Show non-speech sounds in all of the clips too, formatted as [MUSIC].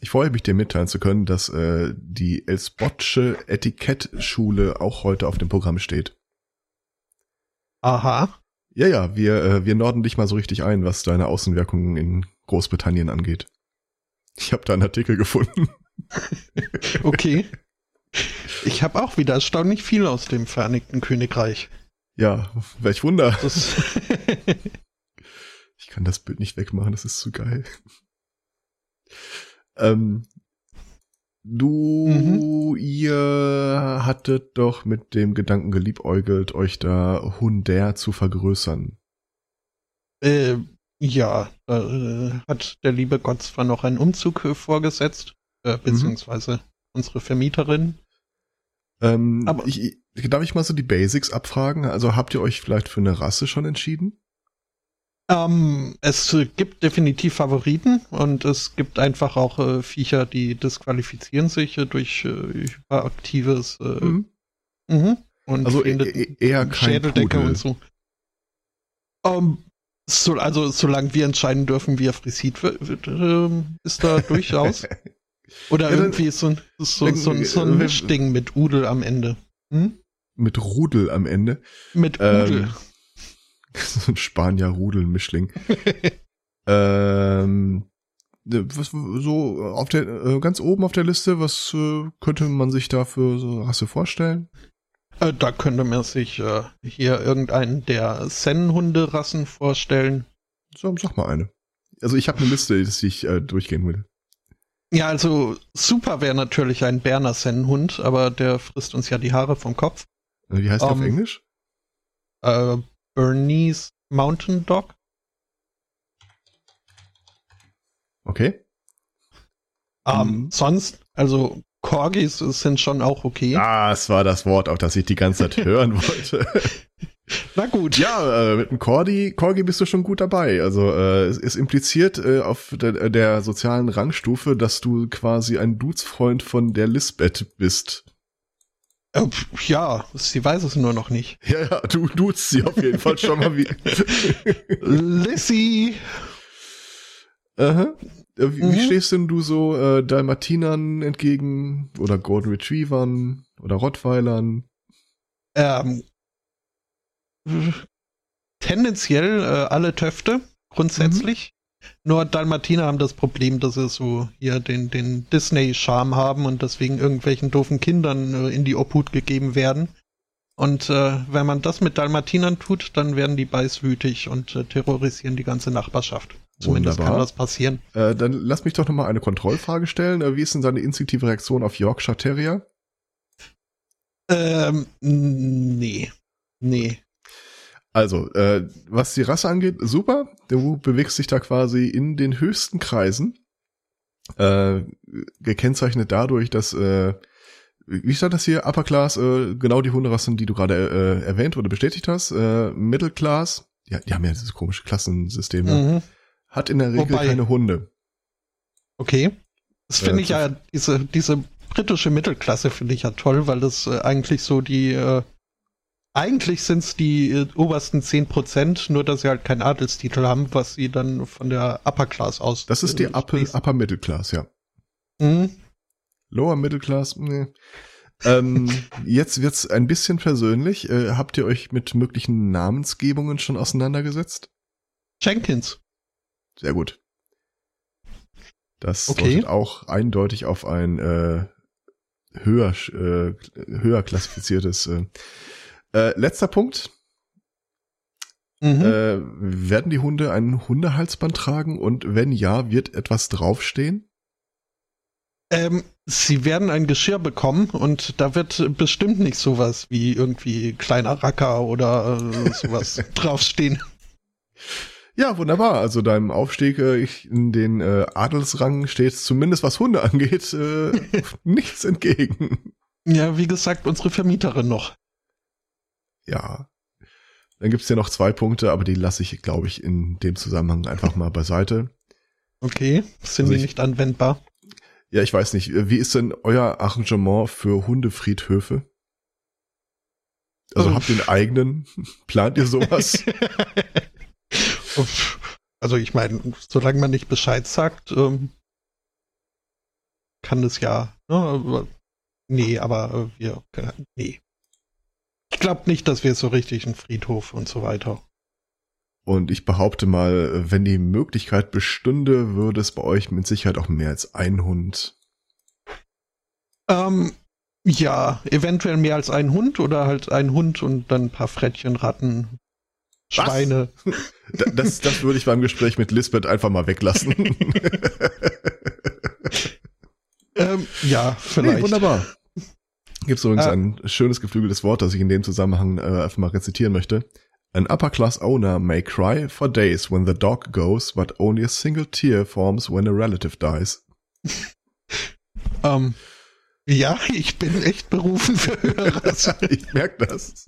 ich freue mich, dir mitteilen zu können, dass äh, die Elsbotsche Etikettschule auch heute auf dem Programm steht. Aha. Ja, ja, wir, äh, wir norden dich mal so richtig ein, was deine Außenwirkungen in Großbritannien angeht. Ich habe da einen Artikel gefunden. [LAUGHS] okay. Ich habe auch wieder erstaunlich viel aus dem Vereinigten Königreich. Ja, welch Wunder. [LAUGHS] ich kann das Bild nicht wegmachen, das ist zu geil. Ähm, du, mhm. ihr hattet doch mit dem Gedanken geliebäugelt, euch da Hunder zu vergrößern. Äh, ja, äh, hat der liebe Gott zwar noch einen Umzug vorgesetzt, äh, mhm. beziehungsweise mhm. unsere Vermieterin. Ähm, Aber ich, darf ich mal so die Basics abfragen? Also habt ihr euch vielleicht für eine Rasse schon entschieden? Ähm, es gibt definitiv Favoriten und es gibt einfach auch äh, Viecher, die disqualifizieren sich äh, durch äh, hyperaktives äh, mhm. Mhm. und also e-, e eher kein Schädeldecke Pudel. und so. Ähm, so, also solange wir entscheiden dürfen, wie er frisiert wird, ähm, ist da durchaus. [LAUGHS] Oder ja, irgendwie so ein, so, so, so, so ein äh, Mischding mit Udel am Ende. Hm? Mit Rudel am Ende? Mit Udel. Ähm, [LAUGHS] so ein Spanier-Rudel-Mischling. [LAUGHS] ähm, was, so auf der äh, ganz oben auf der Liste, was äh, könnte man sich da für so Rasse vorstellen? Äh, da könnte man sich äh, hier irgendeinen der Zen-Hunderassen vorstellen. So, sag mal eine. Also ich habe eine Liste, die ich äh, durchgehen will. Ja, also super wäre natürlich ein Berner Sennenhund, aber der frisst uns ja die Haare vom Kopf. Wie heißt der um, auf ähm, Englisch? Äh, Bernese Mountain Dog. Okay. Ähm, um, sonst, also Corgis sind schon auch okay. Das war das Wort, auf das ich die ganze Zeit hören [LAUGHS] wollte. Na gut. Ja, äh, mit dem Corgi, Corgi bist du schon gut dabei. Also äh, es ist impliziert äh, auf der, der sozialen Rangstufe, dass du quasi ein Dudesfreund von der Lisbeth bist. Äh, ja, sie weiß es nur noch nicht. Ja, ja, du duzt sie auf jeden Fall schon mal wie. [LAUGHS] Lissy! Aha. Äh, wie, mhm. wie stehst denn du so äh, Dalmatinern entgegen oder Golden Retrievern oder Rottweilern? Ähm, tendenziell äh, alle Töfte, grundsätzlich. Nur Dalmatiner haben das Problem, dass sie so hier den, den Disney-Charme haben und deswegen irgendwelchen doofen Kindern äh, in die Obhut gegeben werden. Und äh, wenn man das mit Dalmatinern tut, dann werden die beißwütig und äh, terrorisieren die ganze Nachbarschaft. Zumindest Wunderbar. kann das passieren. Äh, dann lass mich doch nochmal eine Kontrollfrage stellen. Äh, wie ist denn seine instinktive Reaktion auf Yorkshire Terrier? Ähm, nee. Nee. Also, äh, was die Rasse angeht, super. Du bewegst dich da quasi in den höchsten Kreisen. Äh, gekennzeichnet dadurch, dass, äh, wie stand das hier, Upper Class, äh, genau die Hunderassen, die du gerade äh, erwähnt oder bestätigt hast, äh, Middle Class, ja, die haben ja dieses komische Klassensystem, mhm. hat in der Regel Wobei, keine Hunde. Okay. Das finde äh, ich ja, diese, diese britische Mittelklasse finde ich ja toll, weil das äh, eigentlich so die äh, eigentlich sind es die äh, obersten 10%, nur dass sie halt keinen Adelstitel haben, was sie dann von der Upper Class aus. Das ist die äh, Upper, Upper Middle Class, ja. Mhm. Lower Middle Class, nee. ähm, [LAUGHS] jetzt wird's ein bisschen persönlich. Äh, habt ihr euch mit möglichen Namensgebungen schon auseinandergesetzt? Jenkins. Sehr gut. Das okay. deutet auch eindeutig auf ein äh, höher, äh, höher klassifiziertes äh, äh, letzter Punkt. Mhm. Äh, werden die Hunde einen Hundehalsband tragen und wenn ja, wird etwas draufstehen? Ähm, sie werden ein Geschirr bekommen und da wird bestimmt nicht sowas wie irgendwie kleiner Racker oder äh, sowas [LAUGHS] draufstehen. Ja, wunderbar. Also deinem Aufstieg äh, in den äh, Adelsrang steht zumindest was Hunde [LAUGHS] angeht äh, [LAUGHS] nichts entgegen. Ja, wie gesagt, unsere Vermieterin noch ja. Dann gibt's ja noch zwei Punkte, aber die lasse ich, glaube ich, in dem Zusammenhang einfach mal beiseite. Okay, sind also die ich, nicht anwendbar? Ja, ich weiß nicht. Wie ist denn euer Arrangement für Hundefriedhöfe? Also habt ihr einen eigenen? [LAUGHS] Plant ihr sowas? [LAUGHS] also ich meine, solange man nicht Bescheid sagt, ähm, kann das ja. Ne? Nee, aber äh, wir, nee. Ich glaube nicht, dass wir so richtig einen Friedhof und so weiter. Und ich behaupte mal, wenn die Möglichkeit bestünde, würde es bei euch mit Sicherheit auch mehr als ein Hund. Ähm, ja, eventuell mehr als ein Hund oder halt ein Hund und dann ein paar Frettchen, Ratten, Schweine. [LAUGHS] das, das würde ich beim Gespräch mit Lisbeth einfach mal weglassen. [LAUGHS] ähm, ja, vielleicht. Nee, wunderbar. Gibt es übrigens ah. ein schönes geflügeltes Wort, das ich in dem Zusammenhang äh, einfach mal rezitieren möchte. An upper class owner may cry for days when the dog goes, but only a single tear forms when a relative dies. Um, [LAUGHS] ähm, ja, ich bin echt berufen für Höreres. [LAUGHS] ich merke das.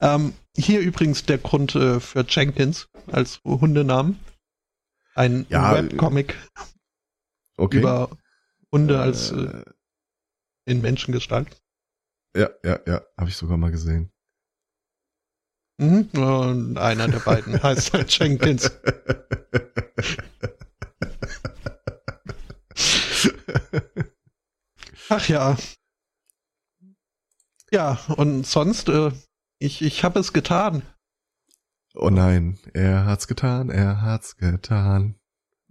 um, [LAUGHS] ähm, hier übrigens der Grund äh, für Jenkins als Hundenamen. Ein ja, Webcomic okay. über Hunde als äh, äh in Menschengestalt. Ja, ja, ja, habe ich sogar mal gesehen. Mhm. Und einer der beiden heißt halt [LAUGHS] Jenkins. Ach ja. Ja, und sonst, äh, ich, ich habe es getan. Oh nein, er hat's getan, er hat's getan.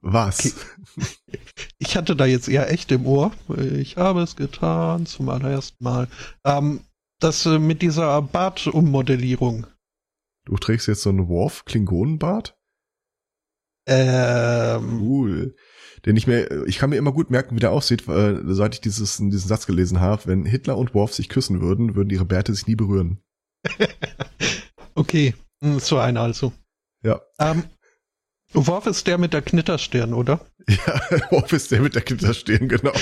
Was? Okay. Ich hatte da jetzt eher echt im Ohr. Ich habe es getan zum allerersten Mal. Ähm, das äh, mit dieser Bartumodellierung. Du trägst jetzt so einen Worf-Klingonenbart? Ähm. Cool. Den ich mir, ich kann mir immer gut merken, wie der aussieht, äh, seit ich dieses, diesen Satz gelesen habe. Wenn Hitler und Worf sich küssen würden, würden ihre Bärte sich nie berühren. [LAUGHS] okay, hm, so einer also. Ja. Ähm, Worf ist der mit der Knitterstirn, oder? [LAUGHS] Ja, Worf ist der mit der Knitterstirn, genau.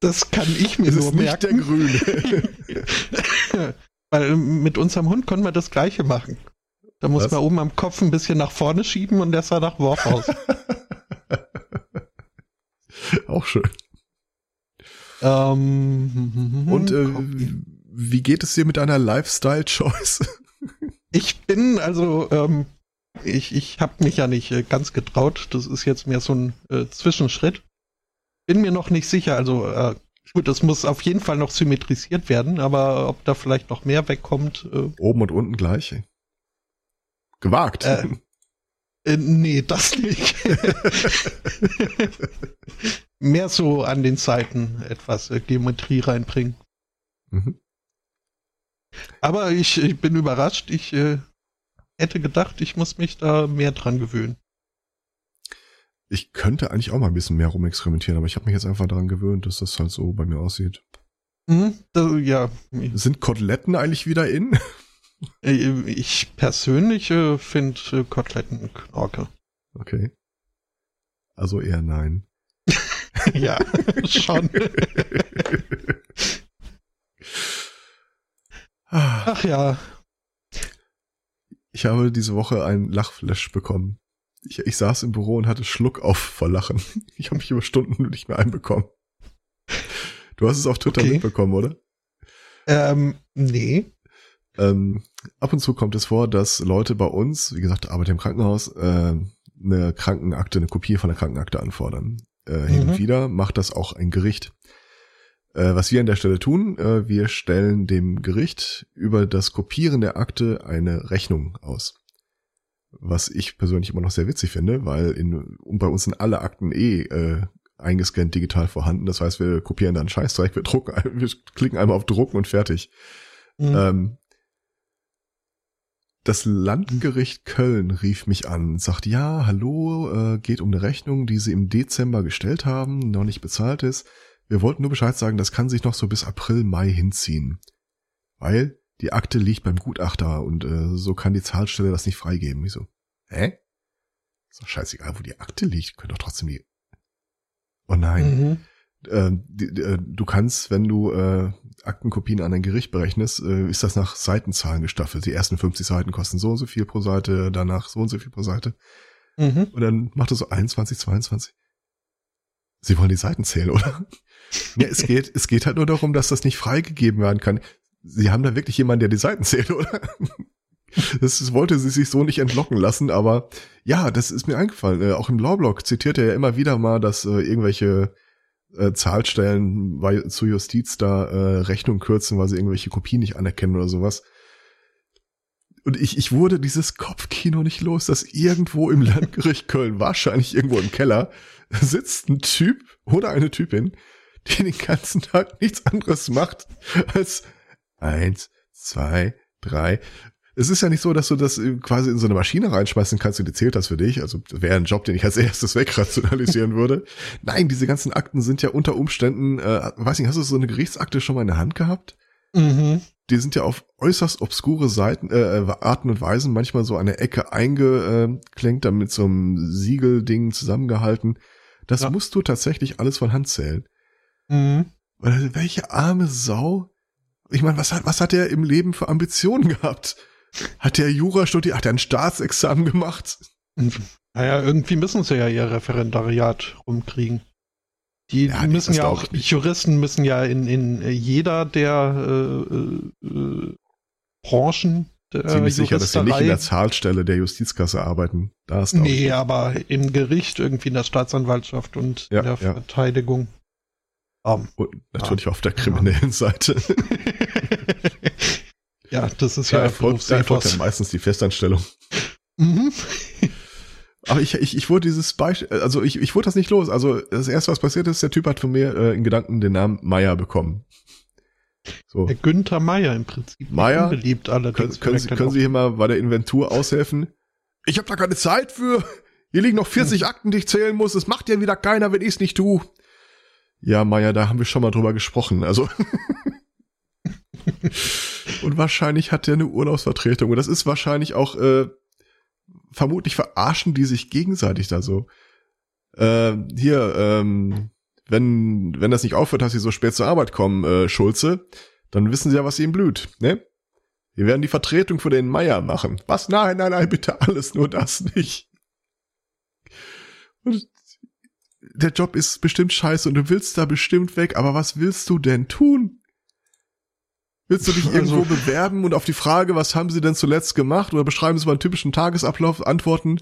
Das kann ich mir das nur ist nicht merken. der Grüne. [LAUGHS] Weil mit unserem Hund können wir das Gleiche machen. Da muss Was? man oben am Kopf ein bisschen nach vorne schieben und der sah nach Worf aus. [LAUGHS] Auch schön. Ähm, und äh, wie geht es dir mit deiner Lifestyle-Choice? ich bin also, ähm, ich, ich habe mich ja nicht äh, ganz getraut. Das ist jetzt mehr so ein äh, Zwischenschritt. Bin mir noch nicht sicher. Also äh, gut, das muss auf jeden Fall noch symmetrisiert werden, aber ob da vielleicht noch mehr wegkommt. Äh, Oben und unten gleich. Gewagt. Äh, äh, nee, das nicht. [LAUGHS] Mehr so an den Seiten etwas äh, Geometrie reinbringen. Mhm. Aber ich, ich, bin überrascht. Ich äh, hätte gedacht, ich muss mich da mehr dran gewöhnen. Ich könnte eigentlich auch mal ein bisschen mehr rumexperimentieren, aber ich habe mich jetzt einfach daran gewöhnt, dass das halt so bei mir aussieht. Mhm, da, ja. Sind Koteletten eigentlich wieder in? Äh, ich persönlich äh, finde äh, Koteletten Knorke. Okay. Also eher nein. [LAUGHS] ja, [LAUGHS] schon. Ach ja. Ich habe diese Woche ein Lachflash bekommen. Ich, ich saß im Büro und hatte Schluck auf vor Lachen. [LAUGHS] Ich habe mich über Stunden nicht mehr einbekommen. Du hast es auf Twitter okay. mitbekommen, oder? Ähm, nee. Ähm, ab und zu kommt es vor, dass Leute bei uns, wie gesagt, arbeiten im Krankenhaus, äh, eine Krankenakte, eine Kopie von der Krankenakte anfordern. Äh, mhm. Hin und mhm. wieder macht das auch ein Gericht. Äh, was wir an der Stelle tun, äh, wir stellen dem Gericht über das Kopieren der Akte eine Rechnung aus. Was ich persönlich immer noch sehr witzig finde, weil in, bei uns sind alle Akten eh äh, eingescannt digital vorhanden. Das heißt, wir kopieren dann Scheißdreck, wir drucken, [LAUGHS] wir klicken einmal auf Drucken und fertig. Mhm. Ähm, das Landgericht Köln rief mich an und sagt, ja, hallo, äh, geht um eine Rechnung, die sie im Dezember gestellt haben, noch nicht bezahlt ist. Wir wollten nur Bescheid sagen, das kann sich noch so bis April, Mai hinziehen. Weil die Akte liegt beim Gutachter und äh, so kann die Zahlstelle das nicht freigeben. Ich so, hä? Ist doch scheißegal, wo die Akte liegt. Könnt doch trotzdem die. Oh nein. Mhm. Äh, die, die, äh, du kannst, wenn du äh, Aktenkopien an ein Gericht berechnest, äh, ist das nach Seitenzahlen gestaffelt. Die ersten 50 Seiten kosten so und so viel pro Seite, danach so und so viel pro Seite. Mhm. Und dann macht er so 21, 22. Sie wollen die Seiten zählen, oder? [LAUGHS] ja, es geht, es geht halt nur darum, dass das nicht freigegeben werden kann. Sie haben da wirklich jemanden, der die Seiten zählt, oder? [LAUGHS] Das, wollte sie sich so nicht entlocken lassen, aber ja, das ist mir eingefallen. Äh, auch im Lawblock zitiert er ja immer wieder mal, dass äh, irgendwelche äh, Zahlstellen bei, zu Justiz da äh, Rechnung kürzen, weil sie irgendwelche Kopien nicht anerkennen oder sowas. Und ich, ich wurde dieses Kopfkino nicht los, dass irgendwo im Landgericht Köln, wahrscheinlich irgendwo im Keller, sitzt ein Typ oder eine Typin, die den ganzen Tag nichts anderes macht als eins, zwei, drei. Es ist ja nicht so, dass du das quasi in so eine Maschine reinschmeißen kannst und die zählt das für dich. Also wäre ein Job, den ich als erstes wegrationalisieren würde. [LAUGHS] Nein, diese ganzen Akten sind ja unter Umständen, äh, weiß nicht, hast du so eine Gerichtsakte schon mal in der Hand gehabt? Mhm. Die sind ja auf äußerst obskure Seiten, äh, Arten und Weisen manchmal so an der Ecke eingeklemmt, dann mit so einem Siegelding zusammengehalten. Das ja. musst du tatsächlich alles von Hand zählen. Mhm. Welche arme Sau. Ich meine, was hat, was hat er im Leben für Ambitionen gehabt? Hat der Jura studiert? Hat er ein Staatsexamen gemacht? Naja, irgendwie müssen sie ja ihr Referendariat rumkriegen. Die ja, müssen ja auch, Juristen müssen ja in, in jeder der äh, äh, Branchen der Ziemlich sicher, dass sie nicht in der Zahlstelle der Justizkasse arbeiten. Da ist nee, aber im Gericht irgendwie in der Staatsanwaltschaft und ja, in der ja. Verteidigung. Um, und natürlich auf der kriminellen. Seite. [LAUGHS] ja, das ist ja, ja erfolgt, erfolgt dann meistens die Festanstellung. Mhm. Aber ich, ich, ich wurde dieses Beispiel, also ich, ich wurde das nicht los. Also das erste, was passiert ist, der Typ hat von mir äh, in Gedanken den Namen Meier bekommen. So. Der Günther Meier im Prinzip. Meier, beliebt allerdings. Können, können, Sie, können Sie hier mal bei der Inventur aushelfen? Ich habe da keine Zeit für. Hier liegen noch 40 hm. Akten, die ich zählen muss. Es macht ja wieder keiner, wenn ich es nicht tu. Ja, Meier, da haben wir schon mal drüber gesprochen. Also [LAUGHS] und wahrscheinlich hat der eine Urlaubsvertretung. Und das ist wahrscheinlich auch äh, vermutlich verarschen die sich gegenseitig da so. Äh, hier, ähm, wenn, wenn das nicht aufhört, dass sie so spät zur Arbeit kommen, äh, Schulze, dann wissen sie ja, was ihnen blüht, ne? Wir werden die Vertretung für den Meier machen. Was? Nein, nein, nein, bitte alles, nur das nicht. Und der Job ist bestimmt scheiße und du willst da bestimmt weg, aber was willst du denn tun? Willst du dich also, irgendwo bewerben und auf die Frage, was haben sie denn zuletzt gemacht oder beschreiben sie mal einen typischen Tagesablauf, antworten?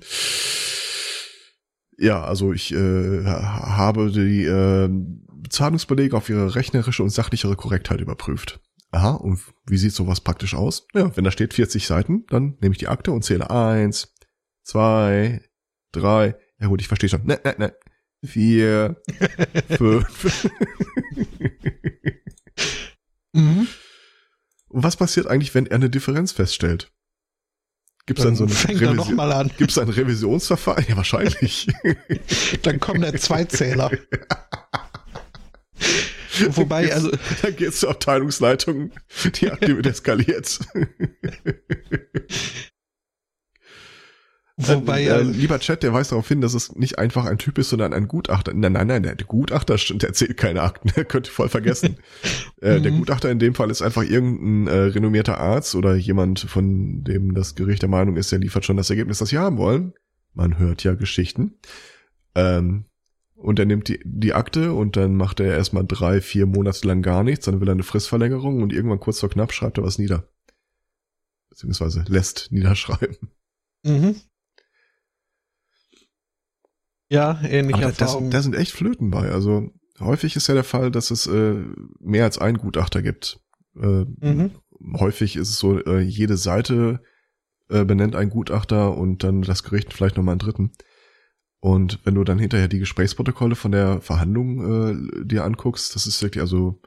Ja, also ich äh, habe die äh, Zahlungsbelege auf ihre rechnerische und sachlichere Korrektheit überprüft. Aha, und wie sieht sowas praktisch aus? Ja, wenn da steht 40 Seiten, dann nehme ich die Akte und zähle eins, zwei, drei. Ja gut, ich verstehe schon. Ne, ne, ne. Vier, [LAUGHS] fünf. mhm. Und was passiert eigentlich, wenn er eine Differenz feststellt? Gibt es dann, dann, so eine Revision, Gibt's ein Revisionsverfahren? Ja, wahrscheinlich. [LAUGHS] dann kommen der Zweizähler. [LAUGHS] Wobei, also. Dann geht's zur Abteilungsleitung, die [LAUGHS] Akte wird eskaliert. Wobei, äh, äh, lieber Chat, der weist darauf hin, dass es nicht einfach ein Typ ist, sondern ein Gutachter. Nein, nein, nein, der Gutachter der erzählt keine Akten, [LAUGHS] der könnte voll vergessen. [LAUGHS] äh, der mhm. Gutachter in dem Fall ist einfach irgendein äh, renommierter Arzt oder jemand, von dem das Gericht der Meinung ist, der liefert schon das Ergebnis, das sie haben wollen. Man hört ja Geschichten. Ähm, und er nimmt die, die Akte und dann macht er erstmal drei, vier Monate lang gar nichts, dann will er eine Fristverlängerung und irgendwann kurz vor knapp schreibt er was nieder. Beziehungsweise lässt niederschreiben. Mhm. Ja, ähnliche Aber da, da sind echt Flöten bei. Also häufig ist ja der Fall, dass es äh, mehr als einen Gutachter gibt. Äh, mhm. Häufig ist es so, äh, jede Seite äh, benennt einen Gutachter und dann das Gericht vielleicht nochmal einen dritten. Und wenn du dann hinterher die Gesprächsprotokolle von der Verhandlung äh, dir anguckst, das ist wirklich, also,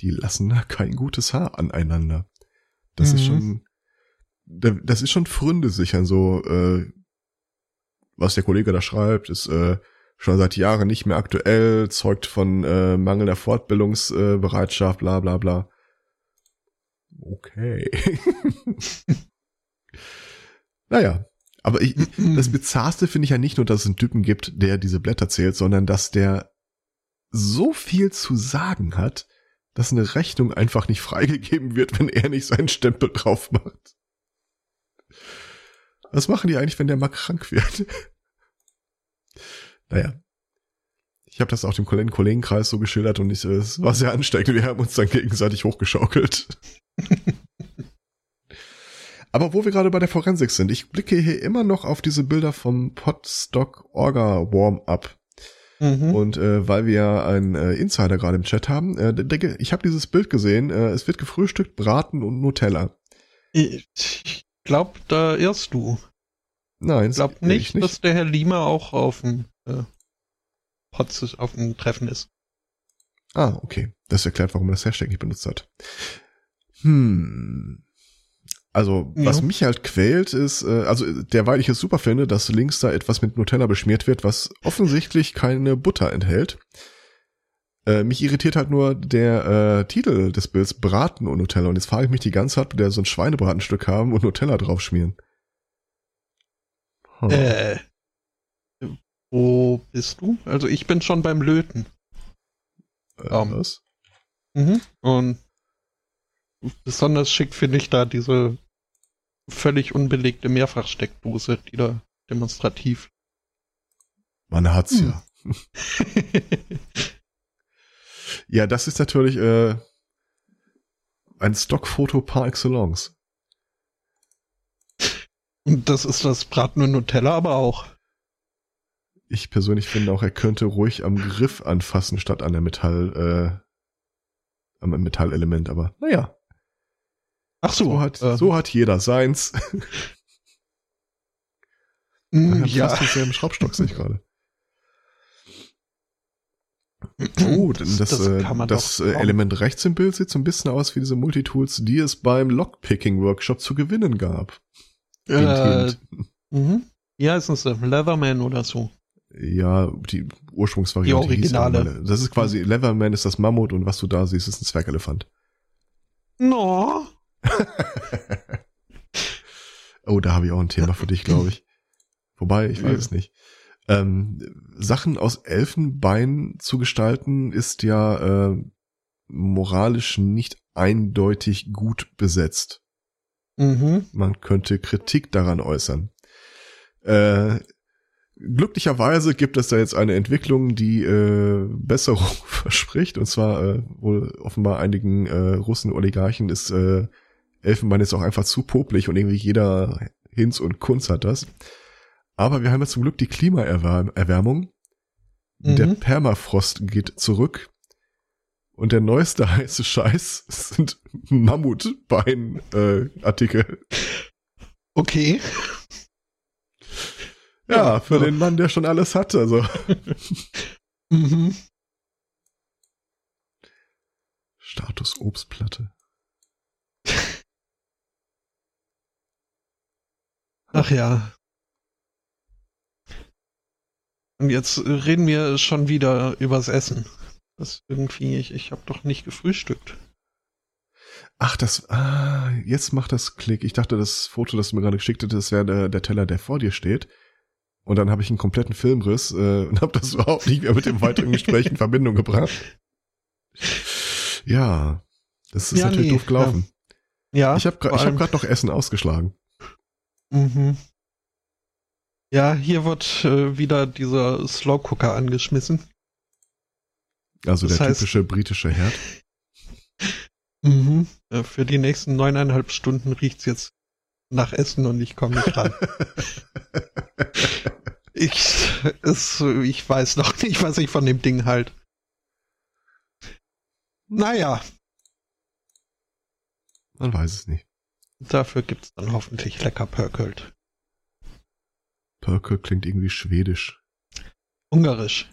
die lassen da kein gutes Haar aneinander. Das mhm. ist schon, das ist schon Fründe sichern, so äh, was der Kollege da schreibt, ist äh, schon seit Jahren nicht mehr aktuell, zeugt von äh, mangelnder Fortbildungsbereitschaft, bla bla bla. Okay. [LAUGHS] naja, aber ich, das Bizarrste finde ich ja nicht nur, dass es einen Typen gibt, der diese Blätter zählt, sondern dass der so viel zu sagen hat, dass eine Rechnung einfach nicht freigegeben wird, wenn er nicht seinen Stempel drauf macht. Was machen die eigentlich, wenn der mal krank wird? [LAUGHS] naja. Ich habe das auch dem Kollegenkreis so geschildert und ich, es war sehr ansteckend. Wir haben uns dann gegenseitig hochgeschaukelt. [LAUGHS] Aber wo wir gerade bei der Forensik sind, ich blicke hier immer noch auf diese Bilder vom Podstock Orga Warm-Up. Mhm. Und äh, weil wir ja einen äh, Insider gerade im Chat haben, äh, denke, ich habe dieses Bild gesehen, äh, es wird gefrühstückt, Braten und Nutella. Ich [LAUGHS] glaube, da irrst du. Nein, ich glaube nicht, nicht, dass der Herr Lima auch auf dem äh, Potz auf dem Treffen ist. Ah, okay. Das erklärt, warum er das Hashtag nicht benutzt hat. Hm. Also, ja. was mich halt quält, ist, äh, also derweil ich es super finde, dass links da etwas mit Nutella beschmiert wird, was offensichtlich keine Butter enthält. Äh, mich irritiert halt nur der äh, Titel des Bilds Braten und Nutella. Und jetzt frage ich mich die ganze Zeit, ob der so ein Schweinebratenstück haben und Nutella drauf schmieren. Hm. Äh, wo bist du? Also ich bin schon beim Löten. Äh, um, was? Mhm. Und besonders schick finde ich da diese völlig unbelegte Mehrfachsteckdose, die da demonstrativ. Man hat's hm. ja. [LAUGHS] ja, das ist natürlich äh, ein Stockfoto par excellence. Und das ist das Braten und Nutella aber auch. Ich persönlich finde auch, er könnte ruhig am Griff anfassen, statt an der Metall, äh, am Metallelement, aber naja. Ach so. So hat, äh, so hat jeder seins. [LAUGHS] Mm, ja. Fast denselben Schraubstock sehe ich gerade. Oh, [CLEARS THROAT] das, das, äh, das, das äh, Element rechts im Bild sieht so ein bisschen aus wie diese Multitools, die es beim Lockpicking-Workshop zu gewinnen gab. Äh, mhm. Wie heißt es? Leatherman oder so? Ja, die Ursprungsvariante. Die Originale. das ist quasi, Leatherman ist das Mammut und was du da siehst, ist ein Zwergelefant. No. [LAUGHS] oh, da habe ich auch ein Thema für dich, glaube ich. Wobei, ich weiß es nicht. Ähm, Sachen aus Elfenbein zu gestalten, ist ja äh, moralisch nicht eindeutig gut besetzt. Mhm. Man könnte Kritik daran äußern. Äh, glücklicherweise gibt es da jetzt eine Entwicklung, die äh, Besserung [LAUGHS] verspricht. Und zwar äh, wohl offenbar einigen äh, Russen Oligarchen ist äh, Elfenbein ist auch einfach zu popelig und irgendwie jeder Hinz und Kunz hat das. Aber wir haben ja zum Glück die Klimaerwärmung. Mhm. Der Permafrost geht zurück. Und der neueste [LAUGHS] heiße Scheiß sind Mammutbein-Artikel. Äh, okay. Ja, ja, für so. den Mann, der schon alles hatte. Also. [LAUGHS] mhm. Status Obstplatte. Ach ja. Und jetzt reden wir schon wieder übers Essen. Das irgendwie, ich, ich habe doch nicht gefrühstückt. Ach, das, ah, jetzt macht das Klick. Ich dachte, das Foto, das du mir gerade geschickt hast, das wäre der, der Teller, der vor dir steht. Und dann habe ich einen kompletten Filmriss äh, [LAUGHS] und habe das überhaupt nicht mehr mit dem weiteren Gespräch in Verbindung gebracht. Ja, das ist ja, natürlich nee, doof gelaufen. Ja. ja ich habe ich hab gerade noch Essen ausgeschlagen. Mhm. Ja, hier wird äh, wieder dieser Slow Cooker angeschmissen. Also das der heißt, typische britische Herd. [LAUGHS] mhm. Für die nächsten neuneinhalb Stunden riecht's jetzt nach Essen und ich komme nicht ran. [LAUGHS] ich, es, ich weiß noch nicht, was ich von dem Ding halt. Naja. Man weiß es nicht. Dafür gibt's dann hoffentlich lecker Pörkölt. Pörkölt klingt irgendwie schwedisch. Ungarisch.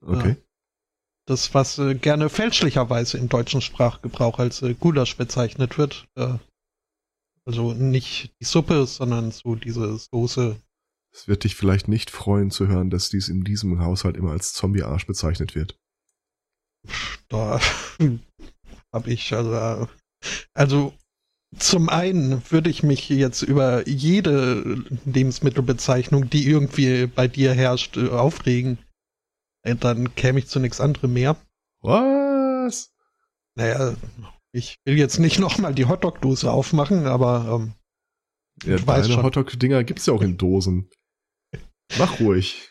Okay. Ja. Das, was äh, gerne fälschlicherweise im deutschen Sprachgebrauch als äh, Gulasch bezeichnet wird. Äh, also nicht die Suppe, sondern so diese Soße. Es wird dich vielleicht nicht freuen zu hören, dass dies in diesem Haushalt immer als Zombie-Arsch bezeichnet wird. Da [LAUGHS] habe ich also, also zum einen würde ich mich jetzt über jede Lebensmittelbezeichnung, die irgendwie bei dir herrscht, äh, aufregen. Äh, dann käme ich zu nichts anderem mehr. Was? Naja, ich will jetzt nicht [LAUGHS] nochmal die Hotdog-Dose aufmachen, aber ähm, ja, deine Hotdog-Dinger gibt's ja auch in Dosen. Mach ruhig.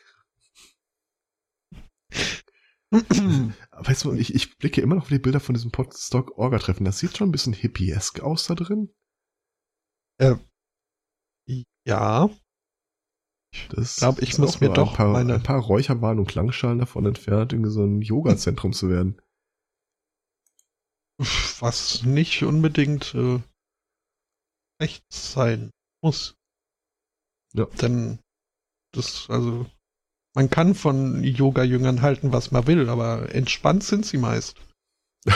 Weißt du, ich, ich blicke immer noch auf die Bilder von diesem Podstock-Orga-Treffen. Das sieht schon ein bisschen hippiesk aus da drin. Äh, ja. Das ich ist muss auch mir doch ein paar, meine- ein paar Räucherwahlen und Klangschalen davon entfernt, irgendwie so ein Yoga-Zentrum zu werden. Was nicht unbedingt äh, echt sein muss. Ja. Denn das, also, man kann von Yoga-Jüngern halten, was man will, aber entspannt sind sie meist. [LAUGHS]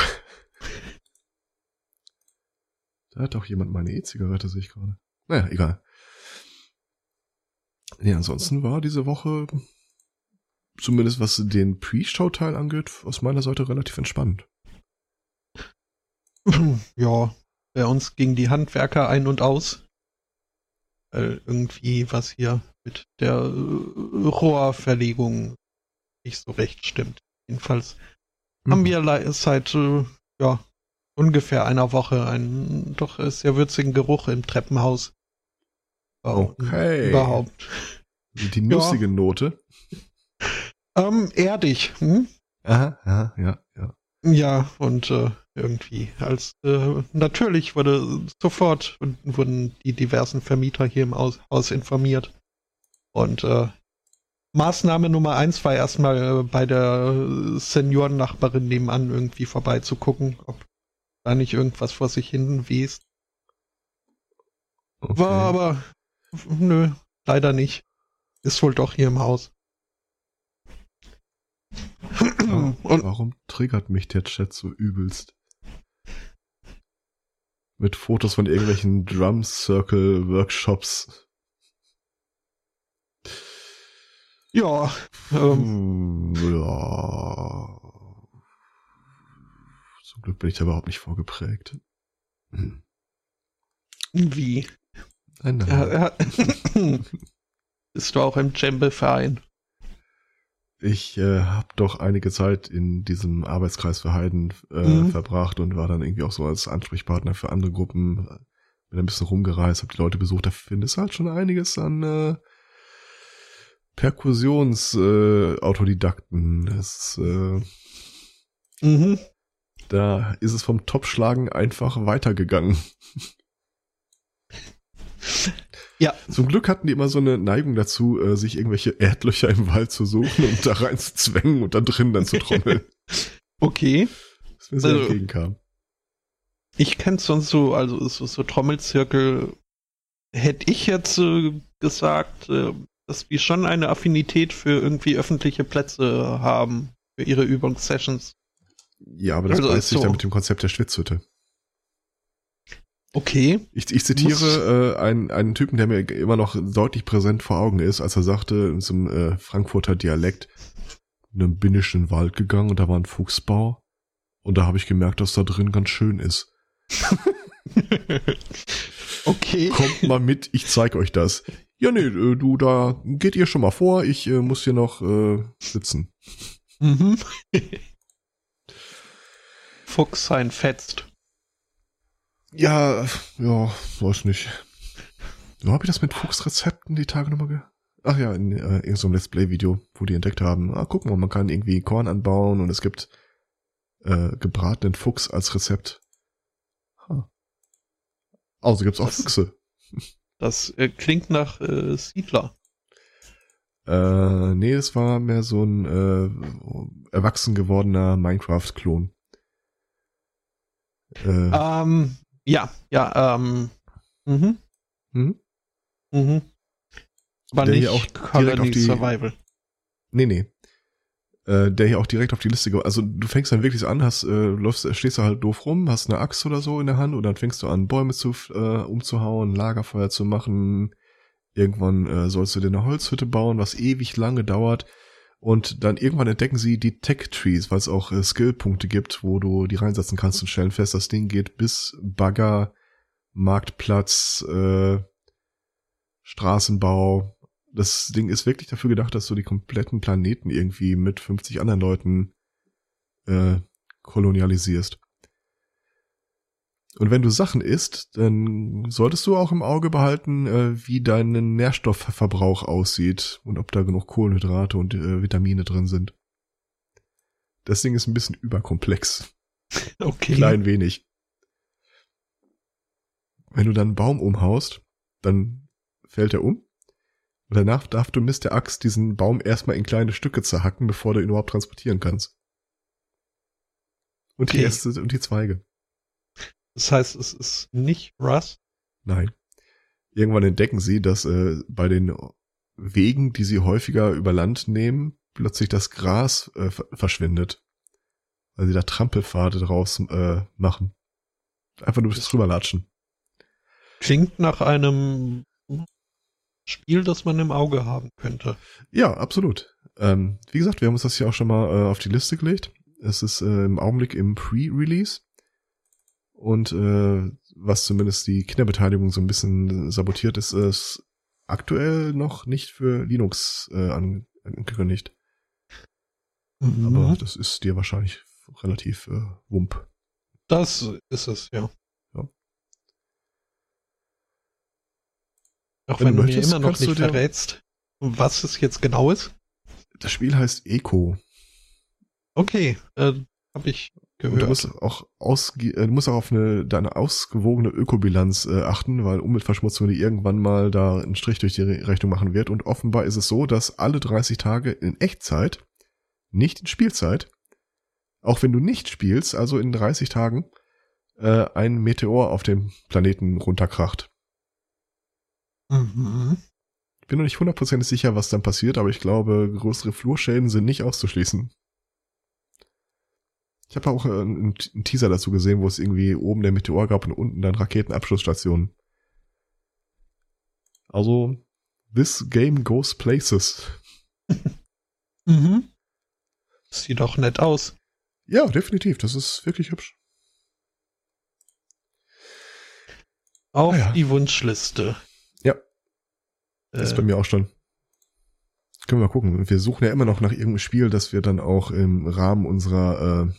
Da hat auch jemand meine E-Zigarette, sehe ich gerade. Naja, egal. Nee, ansonsten war diese Woche, zumindest was den Pre-Show-Teil angeht, aus meiner Seite relativ entspannt. [CLEARS THROAT] ja, bei uns ging die Handwerker ein und aus. Weil irgendwie was hier mit der äh, Rohrverlegung nicht so recht stimmt. Jedenfalls Mhm. haben wir seit äh, ja, ungefähr einer Woche einen doch äh, sehr würzigen Geruch im Treppenhaus. Ja, Okay. Überhaupt. Die nussige Note. Ähm, erdig. Hm? Aha, aha, ja, ja. Ja, und äh, irgendwie als äh, natürlich wurde sofort wurden die diversen Vermieter hier im Haus informiert. Und äh, Maßnahme Nummer eins war erstmal äh, bei der Seniorennachbarin nebenan irgendwie vorbeizugucken, ob da nicht irgendwas vor sich hin west. Okay. War aber nö, leider nicht. Ist wohl doch hier im Haus. Ja, Und warum triggert mich der Chat so übelst? Mit Fotos von irgendwelchen Drum Circle Workshops. Ja, ähm, Hm, ja. Zum Glück bin ich da überhaupt nicht vorgeprägt. Hm. wie? Nein, nein. Ja, ja. [LAUGHS] Bist du auch im Djembe-Verein? Ich äh, habe doch einige Zeit in diesem Arbeitskreis für Heiden äh, Mhm. verbracht und war dann irgendwie auch so als Ansprechpartner für andere Gruppen. Bin ein bisschen rumgereist, habe die Leute besucht. Da findest du halt schon einiges an äh, Perkussions-Autodidakten. Äh, das, äh, Mhm. da ist es vom Topschlagen einfach weitergegangen. Ja. Zum Glück hatten die immer so eine Neigung dazu, äh, sich irgendwelche Erdlöcher im Wald zu suchen und da rein zu zwängen und da drin dann zu trommeln. [LAUGHS] Okay. Was mir sehr Also- entgegenkam. Ich kenne sonst so, also so, so Trommelzirkel, hätte ich jetzt äh, gesagt, äh, dass wir schon eine Affinität für irgendwie öffentliche Plätze haben, für ihre Übungssessions. Ja, aber das Also beißt ist sich so. dann mit dem Konzept der Schwitzhütte. Okay. Ich, ich zitiere äh, einen, einen Typen, der mir immer noch deutlich präsent vor Augen ist, als er sagte, in so einem äh, Frankfurter Dialekt, dann bin ich in den Wald gegangen und da war ein Fuchsbau und da habe ich gemerkt, dass da drin ganz schön ist. [LAUGHS] okay. Kommt mal mit, ich zeig euch das. Ja, nee, äh, du, da geht ihr schon mal vor, ich äh, muss hier noch äh, sitzen. Mhm. [LAUGHS] Fuchs sein fetzt. Ja, ja, weiß nicht. Wo habe ich das mit Fuchsrezepten die Tage nochmal ge... Ach ja, in äh, irgendeinem Let's Play-Video, wo die entdeckt haben, ah, guck mal, man kann irgendwie Korn anbauen und es gibt äh, gebratenen Fuchs als Rezept. Huh. Also gibt's auch Das- Füchse. [LAUGHS] Das äh, klingt nach äh, Siedler. Äh, nee, es war mehr so ein äh, erwachsen gewordener Minecraft-Klon. Äh, Ähm, ja, ja, ähm, mhm, hm? mhm. Aber Der nicht hier auch direkt Colony auf die- Survival. Nee, nee. Äh, der hier auch direkt auf die Liste ge Also du fängst dann wirklich an, hast, äh, läufst, stehst du halt doof rum, hast eine Axt oder so in der Hand und dann fängst du an, Bäume zu äh, umzuhauen, Lagerfeuer zu machen. Irgendwann äh, sollst du dir eine Holzhütte bauen, was ewig lange dauert. Und dann irgendwann entdecken sie die Tech-Trees, weil es auch äh, Skillpunkte gibt, wo du die reinsetzen kannst und stellen fest, das Ding geht bis Bagger, Marktplatz, äh, Straßenbau. Das Ding ist wirklich dafür gedacht, dass du die kompletten Planeten irgendwie mit 50 anderen Leuten äh, kolonialisierst. Und wenn du Sachen isst, dann solltest du auch im Auge behalten, äh, wie dein Nährstoffverbrauch aussieht und ob da genug Kohlenhydrate und äh, Vitamine drin sind. Das Ding ist ein bisschen überkomplex. [LAUGHS] Okay. Klein wenig. Wenn du dann einen Baum umhaust, dann fällt er um. Und danach darf du Mist der Axt diesen Baum erstmal in kleine Stücke zerhacken, bevor du ihn überhaupt transportieren kannst. Und die Okay. Äste und die Zweige. Das heißt, es ist nicht Rust. Nein. Irgendwann entdecken sie, dass äh, bei den Wegen, die sie häufiger über Land nehmen, plötzlich das Gras äh, ver- verschwindet. Weil sie da Trampelpfade draus äh, machen. Einfach nur drüber latschen. Klingt nach einem Spiel, das man im Auge haben könnte. Ja, absolut. Ähm, wie gesagt, wir haben uns das hier auch schon mal äh, auf die Liste gelegt. Es ist äh, im Augenblick im Pre-Release. Und äh, was zumindest die Kinderbeteiligung so ein bisschen sabotiert, ist es aktuell noch nicht für Linux äh, an- angekündigt. Aber das ist dir wahrscheinlich relativ äh, wump. das ist es, ja. Auch Wenn wenn, du du mir möchtest, immer noch nicht dir- verrätst, was es jetzt genau ist. Das Spiel heißt Eco. Okay, äh, habe ich Und du gehört. musst auch ausge äh, du musst auch auf eine deine ausgewogene Ökobilanz äh, achten, weil Umweltverschmutzung die irgendwann mal da einen Strich durch die Re Rechnung machen wird. Und offenbar ist es so, dass alle 30 Tage in Echtzeit, nicht in Spielzeit, auch wenn du nicht spielst, also in 30 Tagen, äh, ein Meteor auf dem Planeten runterkracht. Mhm. Ich bin noch nicht hundertprozentig sicher, was dann passiert, aber ich glaube, größere Flurschäden sind nicht auszuschließen. Ich habe auch äh, einen, einen Teaser dazu gesehen, wo es irgendwie oben der Meteor gab und unten dann Raketenabschussstationen. Also, this game goes places. Mhm. Sieht doch nett aus. Ja, definitiv. Das ist wirklich hübsch. Auf Ah ja. die Wunschliste. Das ist bei Äh, mir auch schon. Können wir mal gucken. Wir suchen ja immer noch nach irgendeinem Spiel, das wir dann auch im Rahmen unserer äh,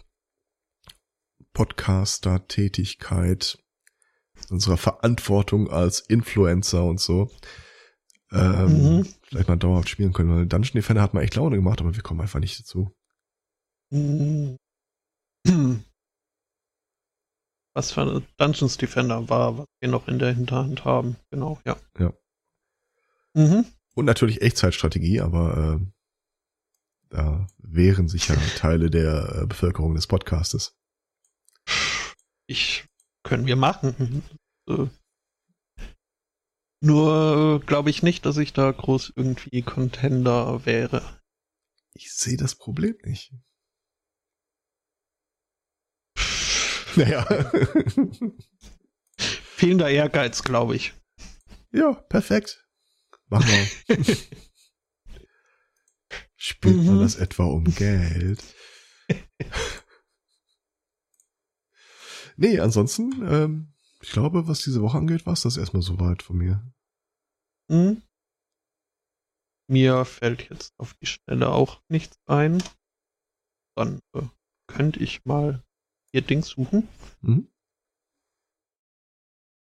Podcaster-Tätigkeit, unserer Verantwortung als Influencer und so, ähm, Mhm. vielleicht mal dauerhaft spielen können. Weil Dungeon Defender hat mal echt Laune gemacht, aber wir kommen einfach nicht dazu. mm. Was für Dungeons Defender war, was wir noch in der Hinterhand haben. Genau, ja. Ja. Mhm. Und natürlich Echtzeitstrategie, aber äh, da wehren sich ja [LAUGHS] Teile der äh, Bevölkerung des Podcastes. Ich können wir machen. Äh, Nur glaube ich nicht, dass ich da groß irgendwie Contender wäre. Ich sehe das Problem nicht. [LAUGHS] Naja. Fehlender Ehrgeiz, glaube ich. ja, perfekt. Mach mal. [LAUGHS] Spielt man Mhm. das etwa um Geld? nee, ansonsten, ähm, ich glaube, was diese Woche angeht, war es das erstmal soweit von mir. Hm? Mir fällt jetzt auf die Schnelle auch nichts ein. Dann äh, könnte ich mal ihr Ding suchen. Mhm.